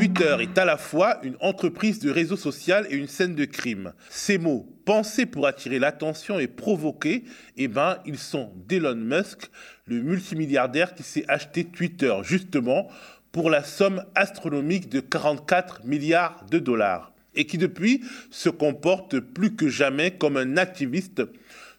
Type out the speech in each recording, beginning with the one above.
Twitter est à la fois une entreprise de réseau social et une scène de crime. Ces mots, pensés pour attirer l'attention et provoquer, eh ben, ils sont d'Elon Musk, le multimilliardaire qui s'est acheté Twitter justement pour la somme astronomique de 44 milliards de dollars et qui depuis se comporte plus que jamais comme un activiste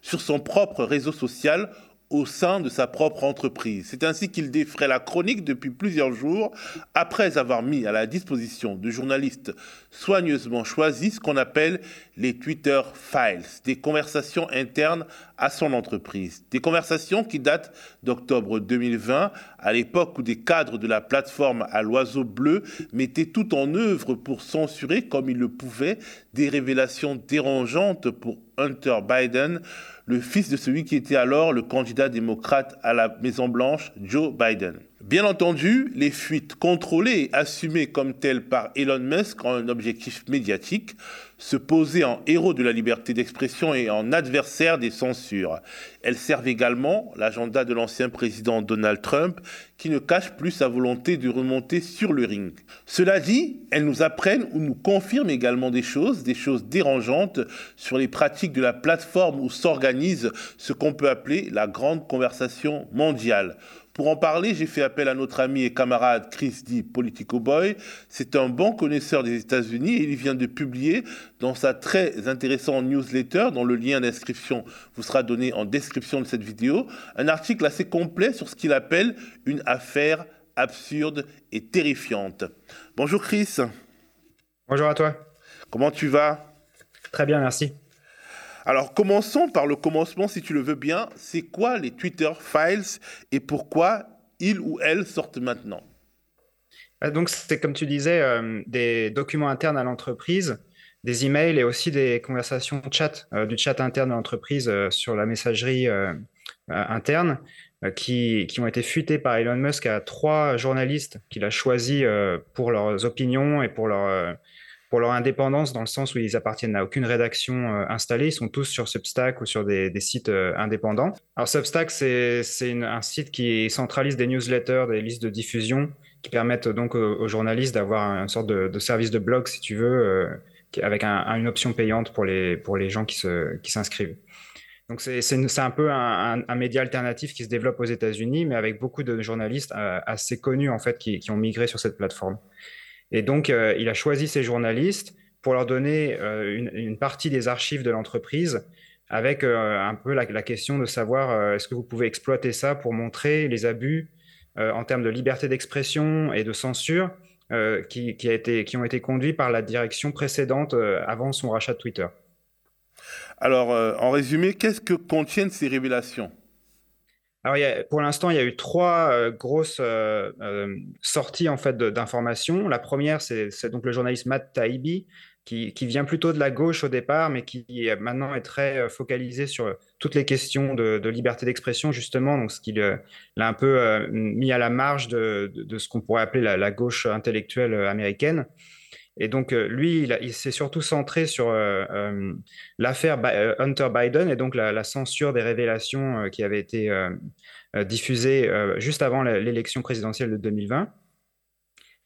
sur son propre réseau social au sein de sa propre entreprise. C'est ainsi qu'il défrait la chronique depuis plusieurs jours, après avoir mis à la disposition de journalistes soigneusement choisis ce qu'on appelle les Twitter Files, des conversations internes à son entreprise. Des conversations qui datent d'octobre 2020, à l'époque où des cadres de la plateforme à l'oiseau bleu mettaient tout en œuvre pour censurer, comme ils le pouvaient, des révélations dérangeantes pour Hunter Biden, le fils de celui qui était alors le candidat démocrate à la Maison-Blanche, Joe Biden. Bien entendu, les fuites contrôlées assumées comme telles par Elon Musk ont un objectif médiatique, se poser en héros de la liberté d'expression et en adversaire des censures. Elles servent également l'agenda de l'ancien président Donald Trump, qui ne cache plus sa volonté de remonter sur le ring. Cela dit, elles nous apprennent ou nous confirment également des choses, des choses dérangeantes sur les pratiques de la plateforme où s'organise ce qu'on peut appeler la grande conversation mondiale. Pour en parler, j'ai fait appel à notre ami et camarade Chris D. Politico Boy. C'est un bon connaisseur des États-Unis et il vient de publier dans sa très intéressante newsletter, dont le lien d'inscription vous sera donné en description de cette vidéo, un article assez complet sur ce qu'il appelle une affaire absurde et terrifiante. Bonjour Chris. Bonjour à toi. Comment tu vas? Très bien, merci. Alors commençons par le commencement si tu le veux bien. C'est quoi les Twitter Files et pourquoi ils ou elles sortent maintenant? Euh, Donc c'est comme tu disais, euh, des documents internes à l'entreprise, des emails et aussi des conversations chat, euh, du chat interne de l'entreprise sur la messagerie interne. Qui, qui, ont été fuités par Elon Musk à trois journalistes qu'il a choisis pour leurs opinions et pour leur, pour leur indépendance dans le sens où ils appartiennent à aucune rédaction euh, installée. Ils sont tous sur Substack ou sur des, sites euh, indépendants. Alors Substack, c'est un site qui centralise des newsletters, des listes de diffusion qui permettent donc aux, journalistes d'avoir une sorte de, service de blog, si tu veux, euh, avec une option payante pour les, gens qui s'inscrivent. Donc c'est un peu un, média alternatif qui se développe aux États-Unis, mais avec beaucoup de journalistes assez connus en fait qui ont migré sur cette plateforme. Et donc, euh, il a choisi ses journalistes pour leur donner euh, une, partie des archives de l'entreprise avec euh, un peu la, question de savoir est-ce que vous pouvez exploiter ça pour montrer les abus en termes de liberté d'expression et de censure qui, a été, qui ont été conduits par la direction précédente avant son rachat de Twitter. Alors, en résumé, qu'est-ce que contiennent ces révélations? Alors, pour l'instant, il y a eu trois euh, grosses euh, euh, sorties en fait d'informations. La première, c'est donc le journaliste Matt Taibbi, qui, vient plutôt de la gauche au départ, mais qui maintenant est très focalisé sur toutes les questions de, liberté d'expression, justement, donc ce qu'il a un peu mis à la marge de, ce qu'on pourrait appeler la, gauche intellectuelle américaine. Et donc, euh, lui, il, s'est surtout centré sur euh, euh, l'affaire Hunter Biden et donc la, censure des révélations qui avaient été diffusées juste avant l'élection présidentielle de 2020.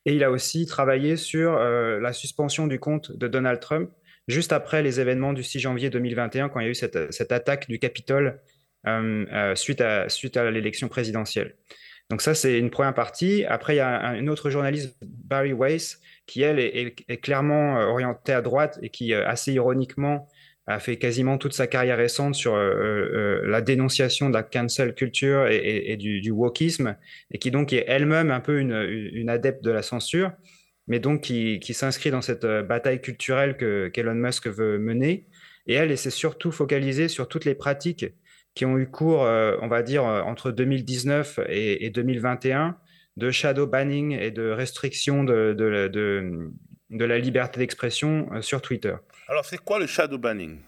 Et il a aussi travaillé sur la suspension du compte de Donald Trump juste après les événements du 6 janvier 2021, quand il y a eu cette, attaque du Capitole suite à, suite à l'élection présidentielle. Donc ça, c'est une première partie. Après, il y a un, autre journaliste, Barry Weiss, qui, elle, est, clairement euh, orientée à droite et qui, euh, assez ironiquement, a fait quasiment toute sa carrière récente sur euh, la dénonciation de la cancel culture et, du, wokisme, et qui donc est elle-même un peu une, adepte de la censure, mais donc qui, s'inscrit dans cette bataille culturelle que qu'Elon Musk veut mener. Et elle, elle s'est surtout focalisée sur toutes les pratiques qui ont eu cours, on va dire, entre 2019 et, et 2021, de shadow banning et de restriction de, de, de, la liberté d'expression euh, sur Twitter. Alors, c'est quoi le shadow banning?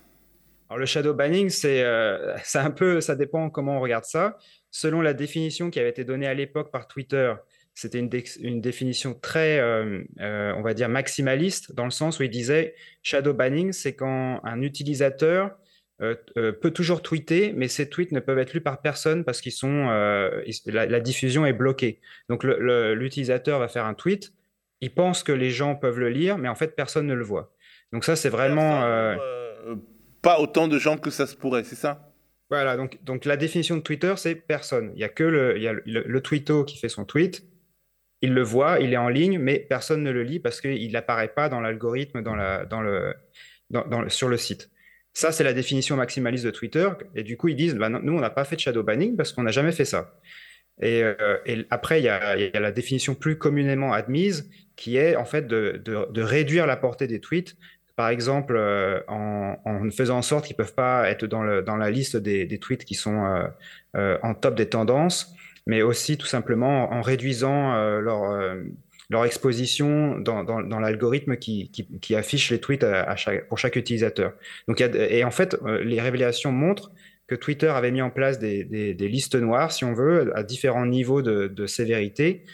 Alors, le shadow banning, c'est euh, un peu, ça dépend comment on regarde ça. Selon la définition qui avait été donnée à l'époque par Twitter, c'était une, une, définition très, euh, on va dire, maximaliste, dans le sens où il disait shadow banning, c'est quand un utilisateur euh, euh, peut toujours tweeter, mais ces tweets ne peuvent être lus par personne parce qu'ils sont euh, la, diffusion est bloquée. Donc l'utilisateur va faire un tweet, il pense que les gens peuvent le lire, mais en fait, personne ne le voit. Donc ça, c'est vraiment... Pas autant de gens que ça se pourrait, c'est ça? Voilà, donc, donc la définition de Twitter, c'est personne. Il y a que le, il y a le, le tweeto qui fait son tweet, il le voit, il est en ligne, mais personne ne le lit parce qu'il n'apparaît pas dans l'algorithme dans la, dans le, dans, sur le site. Ça, c'est la définition maximaliste de Twitter. Et du coup, ils disent, bah, nous, on n'a pas fait de shadow banning parce qu'on n'a jamais fait ça. Et, euh, après, il y, a, la définition plus communément admise qui est en fait de, réduire la portée des tweets. Par exemple, euh, en, faisant en sorte qu'ils ne peuvent pas être dans, la liste des, des, tweets qui sont euh, en top des tendances, mais aussi tout simplement en réduisant leur leur exposition dans, dans, l'algorithme qui, qui, affiche les tweets pour chaque utilisateur. Donc, et en fait, euh, les révélations montrent que Twitter avait mis en place des, des, listes noires, si on veut, à différents niveaux de, sévérité.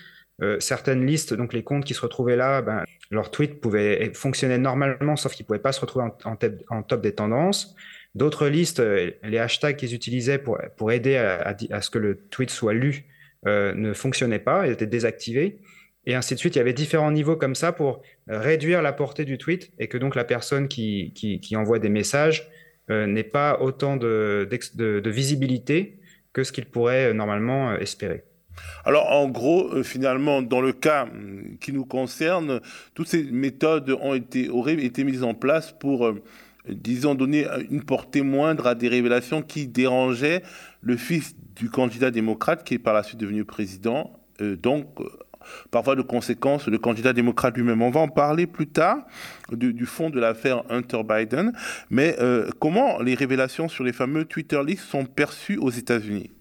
Euh, certaines listes, donc les comptes qui se retrouvaient là, ben, leurs tweets pouvaient fonctionner normalement, sauf qu'ils ne pouvaient pas se retrouver en, top des tendances. D'autres listes, euh, les hashtags qu'ils utilisaient pour, pour aider à, ce que le tweet soit lu ne fonctionnaient pas, ils étaient désactivés et ainsi de suite. Il y avait différents niveaux comme ça pour euh, réduire la portée du tweet et que donc la personne qui, envoie des messages euh, n'ait pas autant de, visibilité que ce qu'il pourrait euh, normalement espérer. Alors en gros, finalement, dans le cas hum, qui nous concerne, toutes ces méthodes ont été, auraient été mises en place pour, disons, donner une portée moindre à des révélations qui dérangeaient le fils du candidat démocrate qui est par la suite devenu président, donc parfois de conséquences, le candidat démocrate lui-même. On va en parler plus tard du, fond de l'affaire Hunter Biden, mais euh, comment les révélations sur les fameux Twitter leaks sont perçues aux États-Unis?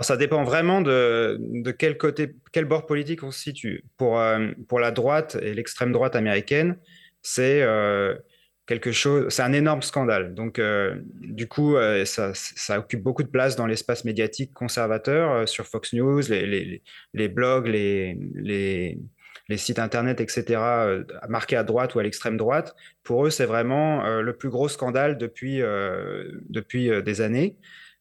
Ça dépend vraiment de, quel côté, quel bord politique on se situe. Pour, euh, pour la droite et l'extrême droite américaine, c'est euh, c'est un énorme scandale. Donc, euh, du coup, euh, ça, occupe beaucoup de place dans l'espace médiatique conservateur, euh, sur Fox News, les, blogs, les, les, les, sites internet, etc., marqués à droite ou à l'extrême droite. Pour eux, c'est vraiment le plus gros scandale depuis, depuis des années,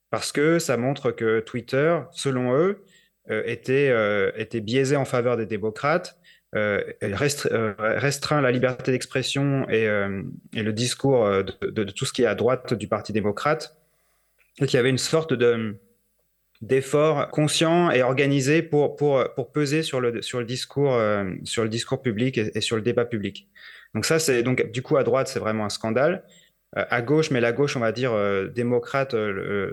parce que ça montre que Twitter, selon eux, était, était biaisé en faveur des démocrates euh, euh, restreint la liberté d'expression et, euh, le discours de, tout ce qui est à droite du Parti démocrate, et qu'il y avait une sorte de d'effort conscient et organisé pour, peser sur le, sur le, discours, sur le discours public et, et, sur le débat public. Donc ça, c'est donc du coup à droite, c'est vraiment un scandale. À gauche, mais la gauche, on va dire démocrate,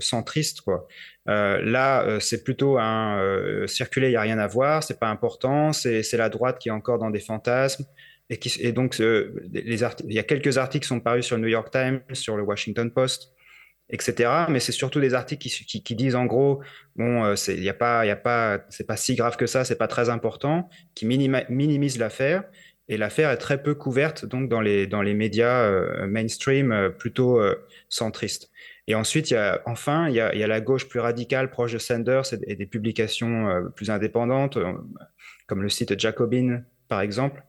centriste, quoi. Euh, là, euh, c'est plutôt un euh, circuler, il n'y a rien à voir, c'est pas important, c'est la droite qui est encore dans des fantasmes. Et, qui, et donc, les il y a quelques articles qui sont parus sur le New York Times, sur le Washington Post, etc. Mais c'est surtout des articles qui, disent en gros, bon, il n'y a pas, il a pas, c'est pas si grave que ça, c'est pas très important, qui minimisent l'affaire. Et l'affaire est très peu couverte donc dans les, dans les médias mainstream plutôt centristes. Et ensuite, il y a, enfin, il y a, il y a, la gauche plus radicale, proche de Sanders et, des publications euh, plus indépendantes, euh, comme le site Jacobin, par exemple,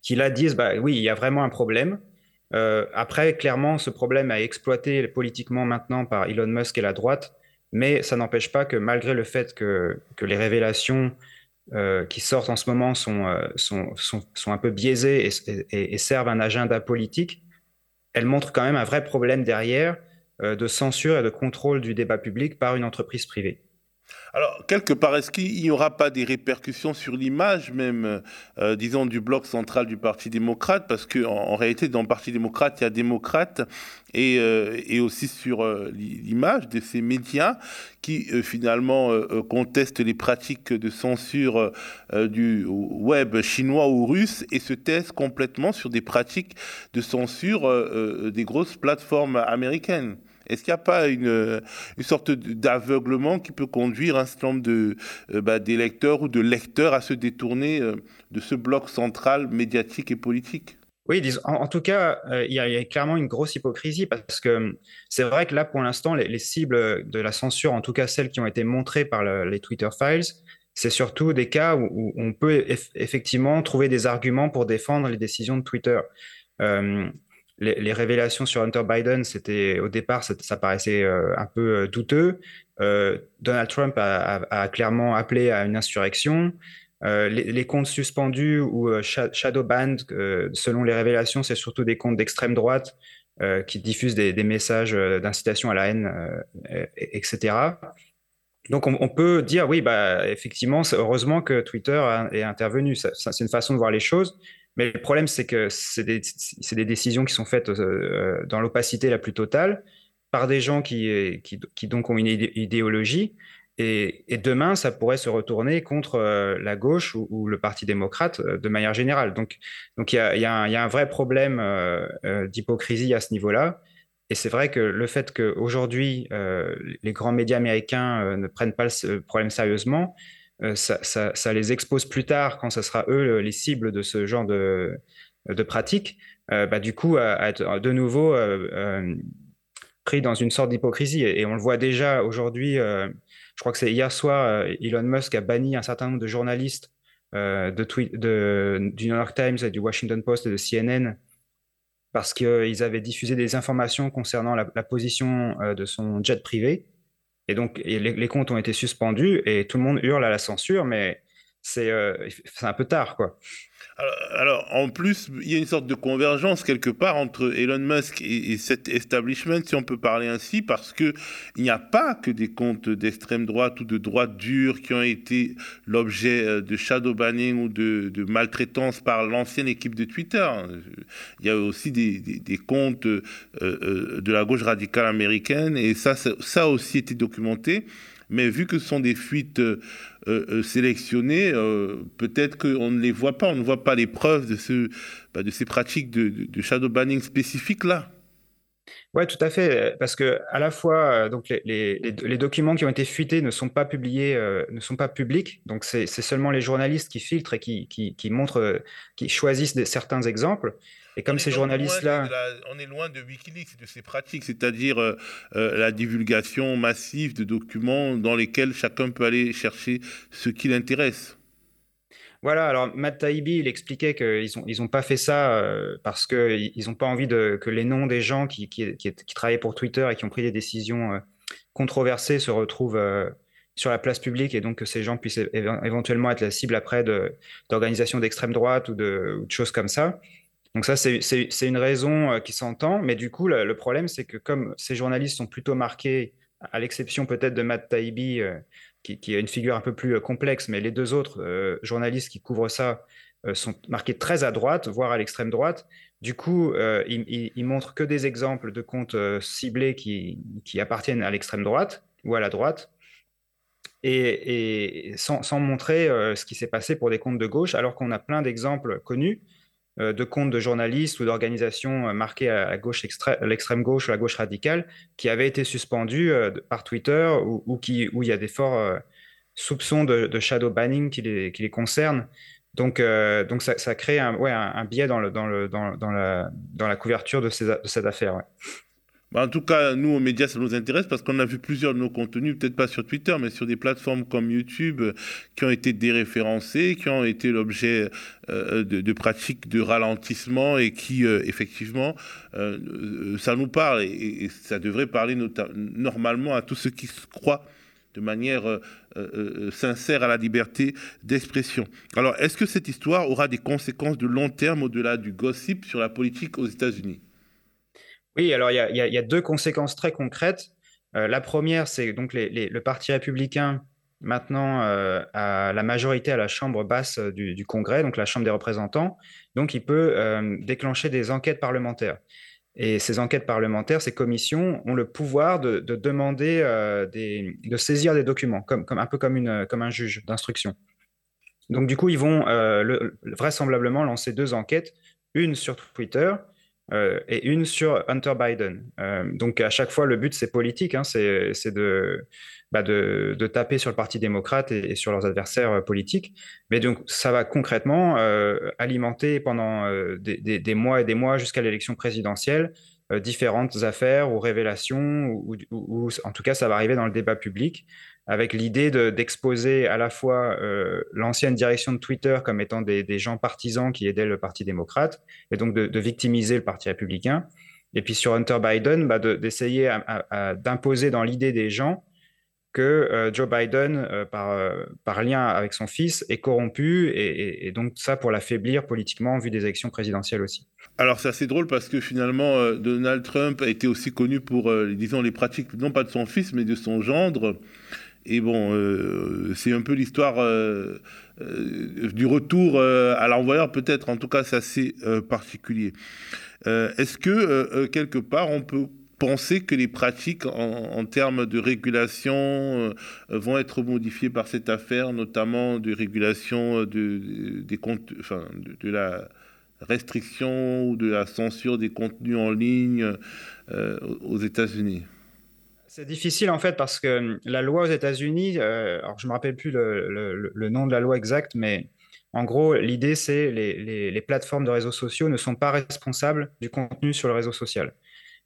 qui là disent, bah, oui, il y a vraiment un problème. Euh, après, clairement, ce problème est exploité politiquement maintenant par Elon Musk et la droite, mais ça n'empêche pas que malgré le fait que, que les révélations qui sortent en ce moment sont, sont, sont, sont un peu biaisées et, et, servent un agenda politique, elles montrent quand même un vrai problème derrière euh, de censure et de contrôle du débat public par une entreprise privée. Alors, quelque part, est-ce qu'il n'y aura pas des répercussions sur l'image même, euh, disons, du bloc central du Parti démocrate? Parce qu'en en, réalité, dans le Parti démocrate, il y a démocrates et, euh, et aussi sur l'image de ces médias qui, finalement, contestent les pratiques de censure du web chinois ou russe et se taisent complètement sur des pratiques de censure des grosses plateformes américaines. Est-ce qu'il n'y a pas une, une sorte d'aveuglement qui peut conduire un certain nombre de, euh, bah, d'électeurs ou de lecteurs à se détourner euh, de ce bloc central médiatique et politique? Oui, en, tout cas, euh, il y, a clairement une grosse hypocrisie parce que c'est vrai que là, pour l'instant, les, cibles de la censure, en tout cas celles qui ont été montrées par les Twitter Files, c'est surtout des cas où, on peut effectivement trouver des arguments pour défendre les décisions de Twitter les, révélations sur Hunter Biden, c'était au départ, ça, paraissait euh, un peu euh, douteux. Euh, Donald Trump a, clairement appelé à une insurrection. les, comptes suspendus ou shadow banned, selon les révélations, c'est surtout des comptes d'extrême droite qui diffusent des, messages d'incitation à la haine, etc. Donc on, peut dire oui, bah effectivement, heureusement que Twitter est intervenu. c'est une façon de voir les choses. Mais le problème, c'est que c'est des, des, décisions qui sont faites dans l'opacité la plus totale par des gens qui, donc ont une idéologie et, demain, ça pourrait se retourner contre euh, la gauche ou, le Parti démocrate euh, de manière générale. Donc, donc il y a, y, a y a, un vrai problème euh, d'hypocrisie à ce niveau-là. Et c'est vrai que le fait qu'aujourd'hui, les grands médias américains ne prennent pas ce problème sérieusement, ça, ça, les expose plus tard, quand ce sera eux les cibles de ce genre de, de pratiques, bah, du coup, à, être de nouveau pris dans une sorte d'hypocrisie. Et, on le voit déjà aujourd'hui je crois que c'est hier soir, euh, Elon Musk a banni un certain nombre de journalistes euh, du New York Times, du Washington Post et de CNN parce qu'ils avaient diffusé des informations concernant la, position euh, de son jet privé. Et donc, les, comptes ont été suspendus et tout le monde hurle à la censure, mais c'est un peu tard, quoi. Alors, en plus, il y a une sorte de convergence quelque part entre Elon Musk et, cet establishment, si on peut parler ainsi, parce que il n'y a pas que des comptes d'extrême droite ou de droite dure qui ont été l'objet euh, de shadow banning ou de, maltraitance par l'ancienne équipe de Twitter. Il y a aussi des, comptes euh, euh, de la gauche radicale américaine, et ça, ça a aussi été documenté. Mais vu que ce sont des fuites euh, euh, sélectionnées, euh, peut-être qu'on ne les voit pas, on ne voit pas les preuves de, bah, de ces pratiques de, shadow banning spécifiques là. Oui, tout à fait, parce que à la fois, donc les, documents qui ont été fuités ne sont pas publiés, ne sont pas publics. Donc c'est seulement les journalistes qui filtrent et qui montrent, qui choisissent certains exemples. Et comme ces journalistes-là... On est loin de Wikileaks et de ses pratiques, c'est-à-dire euh, euh, la divulgation massive de documents dans lesquels chacun peut aller chercher ce qui l'intéresse. Voilà, alors Matt Taibbi, il expliquait qu'ils n'ont ils ont pas fait ça euh, parce qu'ils n'ont pas envie de, que les noms des gens qui, qui, qui, travaillaient pour Twitter et qui ont pris des décisions controversées se retrouvent sur la place publique et donc que ces gens puissent éventuellement être la cible après d'organisations d'extrême droite ou de, ou de, choses comme ça. Donc ça, c'est une raison euh, qui s'entend, mais du coup, le, problème, c'est que comme ces journalistes sont plutôt marqués, à l'exception peut-être de Matt Taibbi, euh, qui, qui, a une figure un peu plus euh, complexe, mais les deux autres journalistes qui couvrent ça sont marqués très à droite, voire à l'extrême droite. Du coup, ils, ils, montrent que des exemples de comptes ciblés qui, qui appartiennent à l'extrême droite ou à la droite, et, sans, montrer ce qui s'est passé pour des comptes de gauche, alors qu'on a plein d'exemples connus de comptes de journalistes ou d'organisations euh, marquées à, gauche l'extrême gauche ou la gauche radicale qui avaient été suspendus euh, par Twitter ou, qui, où il y a des forts soupçons de, shadow banning qui les, qui les concernent. Donc, donc ça, crée un, ouais, un, biais dans, le, dans, le, dans, la, dans la couverture de, cette affaire. Bah, en tout cas, nous, aux médias, ça nous intéresse parce qu'on a vu plusieurs de nos contenus, peut-être pas sur Twitter, mais sur des plateformes comme YouTube, euh, qui ont été déréférencés, qui ont été l'objet euh, de, pratiques de ralentissement et qui, euh, effectivement, ça nous parle et, ça devrait parler normalement à tous ceux qui croient de manière sincère à la liberté d'expression. Alors, est-ce que cette histoire aura des conséquences de long terme au-delà du gossip sur la politique aux États-Unis? Oui, alors il y, a, deux conséquences très concrètes. Euh, la première, c'est donc le Parti républicain maintenant euh, a la majorité à la Chambre basse euh, du, Congrès, donc la Chambre des représentants. Donc il peut déclencher des enquêtes parlementaires. Et ces enquêtes parlementaires, ces commissions ont le pouvoir de, demander, de saisir des documents, comme, un peu comme, une, comme un juge d'instruction. Donc du coup, ils vont vraisemblablement lancer deux enquêtes, une sur Twitter euh, et une sur Hunter Biden. Euh, donc à chaque fois, le but, c'est politique, hein, c'est bah, de, taper sur le Parti démocrate et, sur leurs adversaires euh, politiques. Mais donc ça va concrètement alimenter pendant des, mois et des mois jusqu'à l'élection présidentielle différentes affaires ou révélations, ou, en tout cas, ça va arriver dans le débat public avec l'idée d'exposer à la fois euh, l'ancienne direction de Twitter comme étant des, gens partisans qui aidaient le Parti démocrate, et donc de, victimiser le Parti républicain. Et puis sur Hunter Biden, bah d'essayer d'imposer dans l'idée des gens que Joe Biden, par, par lien avec son fils, est corrompu, et, donc ça pour l'affaiblir politiquement en vue des élections présidentielles aussi. Alors c'est assez drôle parce que finalement Donald Trump a été aussi connu pour, disons, les pratiques, non pas de son fils, mais de son gendre. Et bon, c'est un peu l'histoire du retour à l'envoyeur, peut-être. En tout cas, c'est assez particulier. Est-ce que quelque part on peut penser que les pratiques en, termes de régulation euh, vont être modifiées par cette affaire, notamment de régulation de, des comptes, enfin, de, la restriction ou de la censure des contenus en ligne euh, aux États-Unis? C'est difficile en fait parce que la loi aux États-Unis, euh, alors je me rappelle plus le, nom de la loi exacte, mais en gros, l'idée c'est les, les, plateformes de réseaux sociaux ne sont pas responsables du contenu sur le réseau social.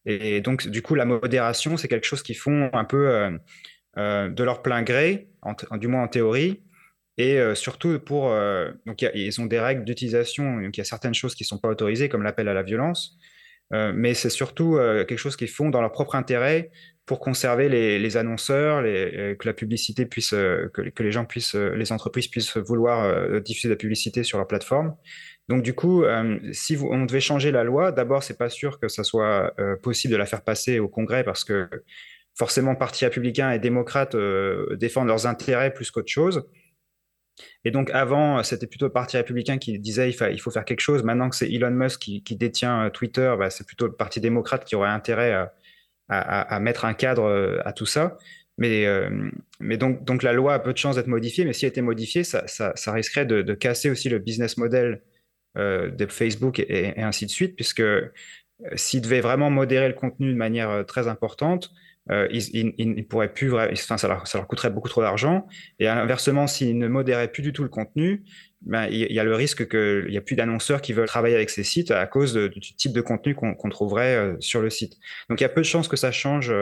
Et donc, du coup, la modération, c'est quelque chose qu'ils font un peu euh, euh, de leur plein gré, du moins en théorie. Et euh, surtout pour. donc, ils ont des règles d'utilisation. Donc, il y a certaines choses qui ne sont pas autorisées, comme l'appel à la violence. Mais c'est surtout quelque chose qu'ils font dans leur propre intérêt pour conserver les, annonceurs, que la publicité puisse, que, les gens puissent, les entreprises puissent vouloir diffuser de la publicité sur leur plateforme. Donc du coup, euh, si on devait changer la loi, d'abord, c'est pas sûr que ça soit euh, possible de la faire passer au Congrès parce que forcément, parti républicain et démocrate euh, défendent leurs intérêts plus qu'autre chose. Et donc avant, c'était plutôt le parti républicain qui disait il, faut faire quelque chose. Maintenant que c'est Elon Musk qui, détient Twitter, bah, c'est plutôt le parti démocrate qui aurait intérêt à, mettre un cadre à tout ça. Mais, mais donc, la loi a peu de chances d'être modifiée, mais si elle était modifiée, ça, risquerait de, casser aussi le business model euh, de Facebook et, ainsi de suite, puisque euh, s'ils devaient vraiment modérer le contenu de manière euh, très importante, ils, ne pourraient plus, enfin, ça, leur, coûterait beaucoup trop d'argent. Et inversement, s'ils ne modéraient plus du tout le contenu, ben, il y a le risque qu'il n'y a plus d'annonceurs qui veulent travailler avec ces sites à cause du type de contenu qu'on trouverait sur le site. Donc il y a peu de chances que ça change,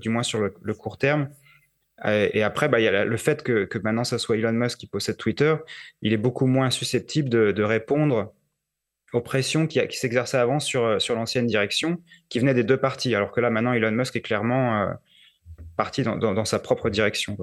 du moins sur le court terme. Et après, bah, il y a le fait que, maintenant, ça soit Elon Musk qui possède Twitter, il est beaucoup moins susceptible de, répondre aux qui, qui s'exerçaient avant sur, sur l'ancienne direction, qui venait des deux parties. Alors que là, maintenant, Elon Musk est clairement euh, parti dans, sa propre direction.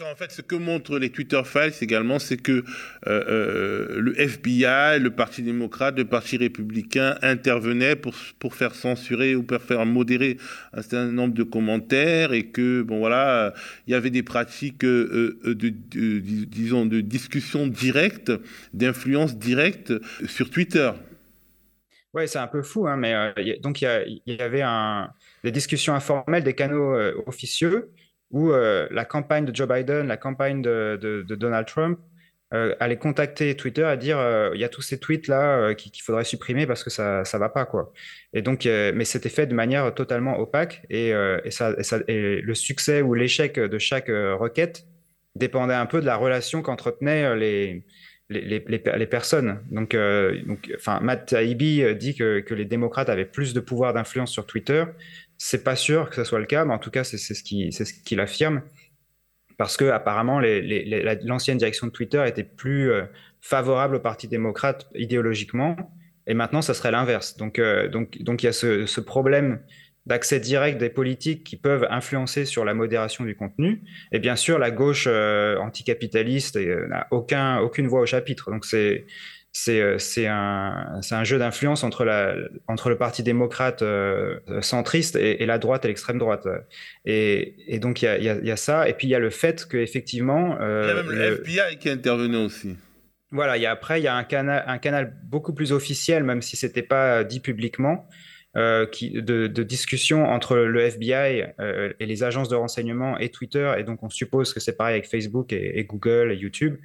En fait, ce que montrent les Twitter Files également, c'est que euh, euh, le FBI, le Parti démocrate, le Parti républicain intervenaient pour, pour faire censurer ou pour faire modérer un certain nombre de commentaires et que, bon voilà, il y avait des pratiques euh, de, disons, de discussion directe, d'influence directe sur Twitter. Ouais, c'est un peu fou, hein, mais donc il y, avait des discussions informelles, des canaux euh, officieux, où euh, la campagne de Joe Biden, la campagne de, Donald Trump euh, allait contacter Twitter et dire il y a tous ces tweets là qu'il faudrait supprimer parce que ça ça va pas quoi. Et donc mais c'était fait de manière totalement opaque et le succès ou l'échec de chaque requête dépendait un peu de la relation qu'entretenaient les les, personnes. Donc, enfin, Matt Taibbi dit que, les démocrates avaient plus de pouvoir d'influence sur Twitter c'est pas sûr que ce soit le cas, mais en tout cas, c'est ce qu'il affirme. Parce que apparemment, l'ancienne direction de Twitter était plus euh, favorable au Parti démocrate idéologiquement, et maintenant, ça serait l'inverse. Donc, euh, donc, donc, il y a ce, problème d'accès direct des politiques qui peuvent influencer sur la modération du contenu. Et bien sûr, la gauche euh, anticapitaliste n'a aucun, aucune voix au chapitre. Donc, c'est euh, c'est un, un, jeu d'influence entre, entre le Parti démocrate euh, centriste et, la droite et l'extrême droite. Et, et donc il y, y a, ça. Et puis il y a le fait qu'effectivement. Euh, il y a même le, FBI qui intervenu aussi. Voilà, y a, après, il y a un canal, un canal beaucoup plus officiel, même si ce n'était pas dit publiquement, qui, de, de, discussion entre le FBI et les agences de renseignement et Twitter. Et donc on suppose que c'est pareil avec Facebook et, Google et YouTube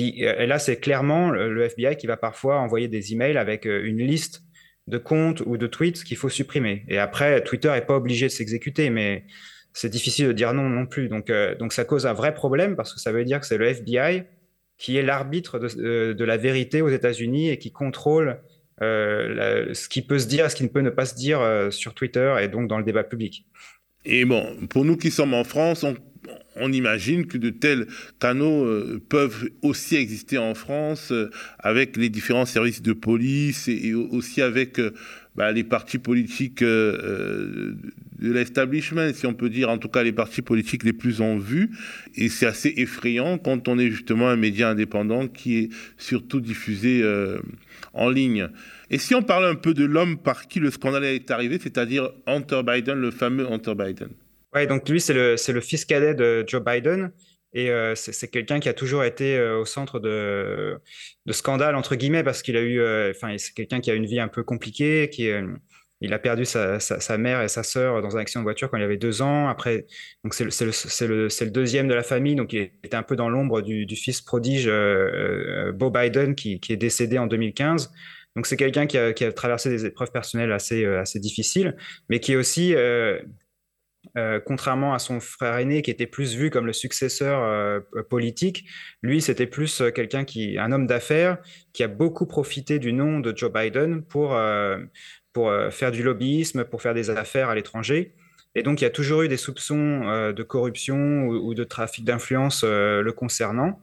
euh, et là, c'est clairement le FBI qui va parfois envoyer des emails avec euh, une liste de comptes ou de tweets qu'il faut supprimer. Et après, Twitter n'est pas obligé de s'exécuter, mais c'est difficile de dire non non plus. Donc, euh, donc ça cause un vrai problème parce que ça veut dire que c'est le FBI qui est l'arbitre de, la vérité aux États-Unis et qui contrôle ce qui peut se dire et ce qui ne peut ne pas se dire sur Twitter et donc dans le débat public. Et bon, pour nous qui sommes en France, on imagine que de tels canaux euh, peuvent aussi exister en France euh, avec les différents services de police et, aussi avec euh, bah, les partis politiques de l'establishment, si on peut dire, en tout cas les partis politiques les plus en vue. Et c'est assez effrayant quand on est justement un média indépendant qui est surtout diffusé euh, en ligne. Et si on parlait un peu de l'homme par qui le scandale est arrivé, c'est-à-dire Hunter Biden, le fameux Hunter Biden. Oui, donc lui, c'est le, le fils cadet de Joe Biden. Et euh, c'est quelqu'un qui a toujours été euh, au centre de, de scandales, entre guillemets, parce qu'il a eu. Enfin, c'est quelqu'un qui a une vie un peu compliquée, qui est il a perdu sa, mère et sa sœur dans un accident de voiture quand il avait deux ans. Après, donc c'est le, deuxième de la famille, donc il était un peu dans l'ombre du, fils prodige euh, euh, Beau Biden qui, est décédé en 2015. Donc c'est quelqu'un qui a, traversé des épreuves personnelles assez, euh, difficiles, mais qui est aussi, contrairement à son frère aîné qui était plus vu comme le successeur politique, lui c'était plus quelqu'un qui, un homme d'affaires qui a beaucoup profité du nom de Joe Biden pour pour euh, faire du lobbyisme, pour faire des affaires à l'étranger. Et donc, il y a toujours eu des soupçons euh, de corruption ou, de trafic d'influence euh, le concernant.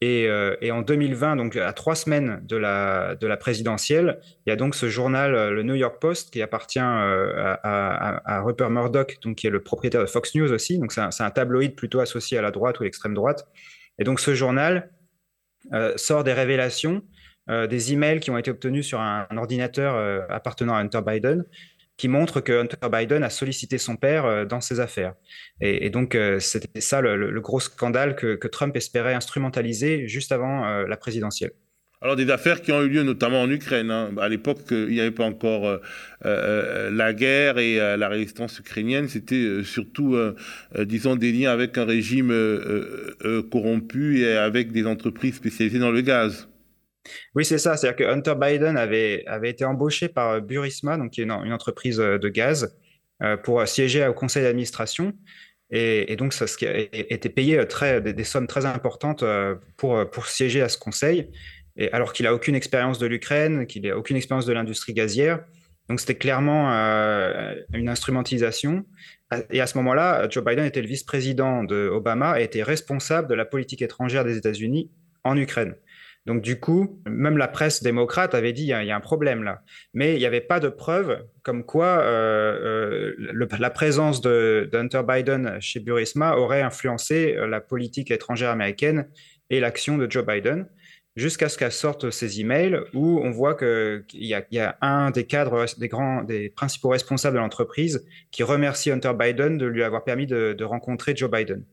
Et, en 2020, donc à trois semaines de la, de la présidentielle, il y a donc ce journal, le New York Post, qui appartient à, Rupert Murdoch, donc qui est le propriétaire de Fox News aussi. Donc c'est un, un, tabloïd plutôt associé à la droite ou l'extrême droite. Et donc ce journal sort des révélations des emails qui ont été obtenus sur un, ordinateur euh, appartenant à Hunter Biden qui montrent que Hunter Biden a sollicité son père euh, dans ses affaires. Et, donc, c'était ça le, gros scandale que, Trump espérait instrumentaliser juste avant la présidentielle. Alors des affaires qui ont eu lieu notamment en Ukraine. Hein. À l'époque, il n'y avait pas encore la guerre et la résistance ukrainienne. C'était surtout, disons, des liens avec un régime corrompu et avec des entreprises spécialisées dans le gaz. Oui, c'est ça. C'est-à-dire que Hunter Biden avait, avait été embauché par Burisma, donc qui est une, entreprise euh, de gaz, euh, pour siéger au conseil d'administration. Et, donc, ça était payé très, des, sommes très importantes euh, pour, pour siéger à ce conseil, et alors qu'il n'a aucune expérience de l'Ukraine, qu'il n'a aucune expérience de l'industrie gazière. Donc, c'était clairement une instrumentalisation. Et à ce moment-là, Joe Biden était le vice-président de Obama et était responsable de la politique étrangère des États-Unis en Ukraine. Donc du coup, même la presse démocrate avait dit il y, a, un problème là, mais il n'y avait pas de preuves comme quoi euh, euh, la présence de, Hunter Biden chez Burisma aurait influencé euh, la politique étrangère américaine et l'action de Joe Biden, jusqu'à ce qu'elle sorte ces emails où on voit qu'il y, y, a un des cadres, des grands, des principaux responsables de l'entreprise qui remercie Hunter Biden de lui avoir permis de, rencontrer Joe Biden.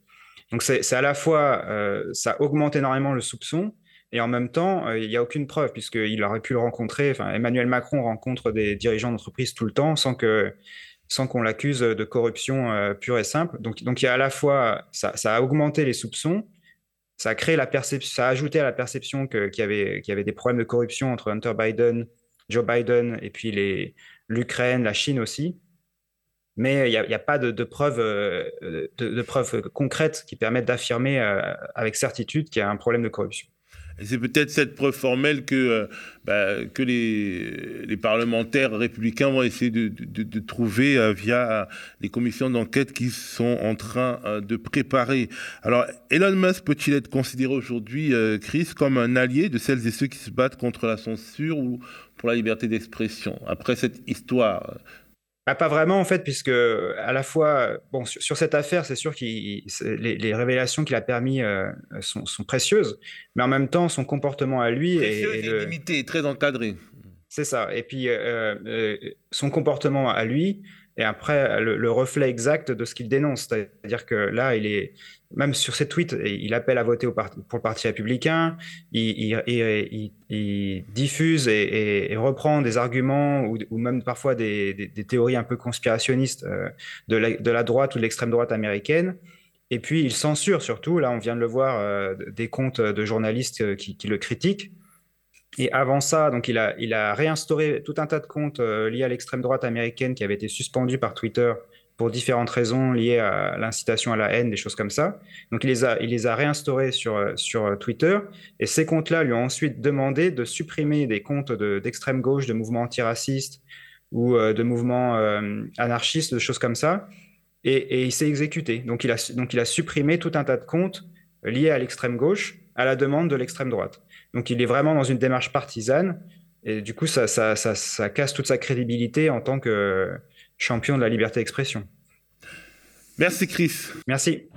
Donc c'est à la fois, ça augmente énormément le soupçon, et en même temps, euh, il n'y a aucune preuve, puisqu'il aurait pu le rencontrer. Emmanuel Macron rencontre des dirigeants d'entreprise tout le temps sans que sans qu'on l'accuse de corruption euh, pure et simple. Donc, donc y a à la fois, ça, a augmenté les soupçons, ça a créé la ça a ajouté à la perception qu'il y, avait, des problèmes de corruption entre Hunter Biden, Joe Biden et puis l'Ukraine, la Chine aussi. Mais il n'y a, pas de, preuves, euh, de, preuves concrètes qui permettent d'affirmer avec certitude qu'il y a un problème de corruption. C'est peut-être cette preuve formelle que, euh, bah, les, parlementaires républicains vont essayer de, de, trouver euh, via les commissions d'enquête qui sont en train euh, de préparer. Alors, Elon Musk peut-il être considéré aujourd'hui, Chris, comme un allié de celles et ceux qui se battent contre la censure ou pour la liberté d'expression? Après cette histoire bah, pas vraiment en fait, puisque à la fois, bon, sur, cette affaire, c'est sûr que les, révélations qu'il a permis euh, sont, précieuses, mais en même temps, son comportement à lui est, limité, très encadré. C'est ça. Et puis euh, euh, son comportement à lui est après le reflet exact de ce qu'il dénonce. C'est-à-dire que là, il est même sur ses tweets, il appelle à voter pour le Parti républicain, il, diffuse et, reprend des arguments ou, même parfois des, théories un peu conspirationnistes euh, de la, droite ou de l'extrême droite américaine. Et puis il censure surtout, là on vient de le voir, euh, des comptes de journalistes euh, qui, le critiquent. Et avant ça, donc il a, il a réinstauré tout un tas de comptes liés à l'extrême droite américaine qui avaient été suspendus par Twitter pour différentes raisons liées à l'incitation à la haine, des choses comme ça. Donc il les a, il les a réinstaurés sur, sur Twitter et ces comptes-là lui ont ensuite demandé de supprimer des comptes d'extrême gauche, de mouvements antiracistes ou euh, de mouvements euh, anarchistes, de choses comme ça. Et, et il s'est exécuté. Donc il, a, donc il a supprimé tout un tas de comptes liés à l'extrême gauche à la demande de l'extrême droite. Donc il est vraiment dans une démarche partisane et du coup ça, ça, ça, ça casse toute sa crédibilité en tant que champion de la liberté d'expression. Merci Chris. Merci.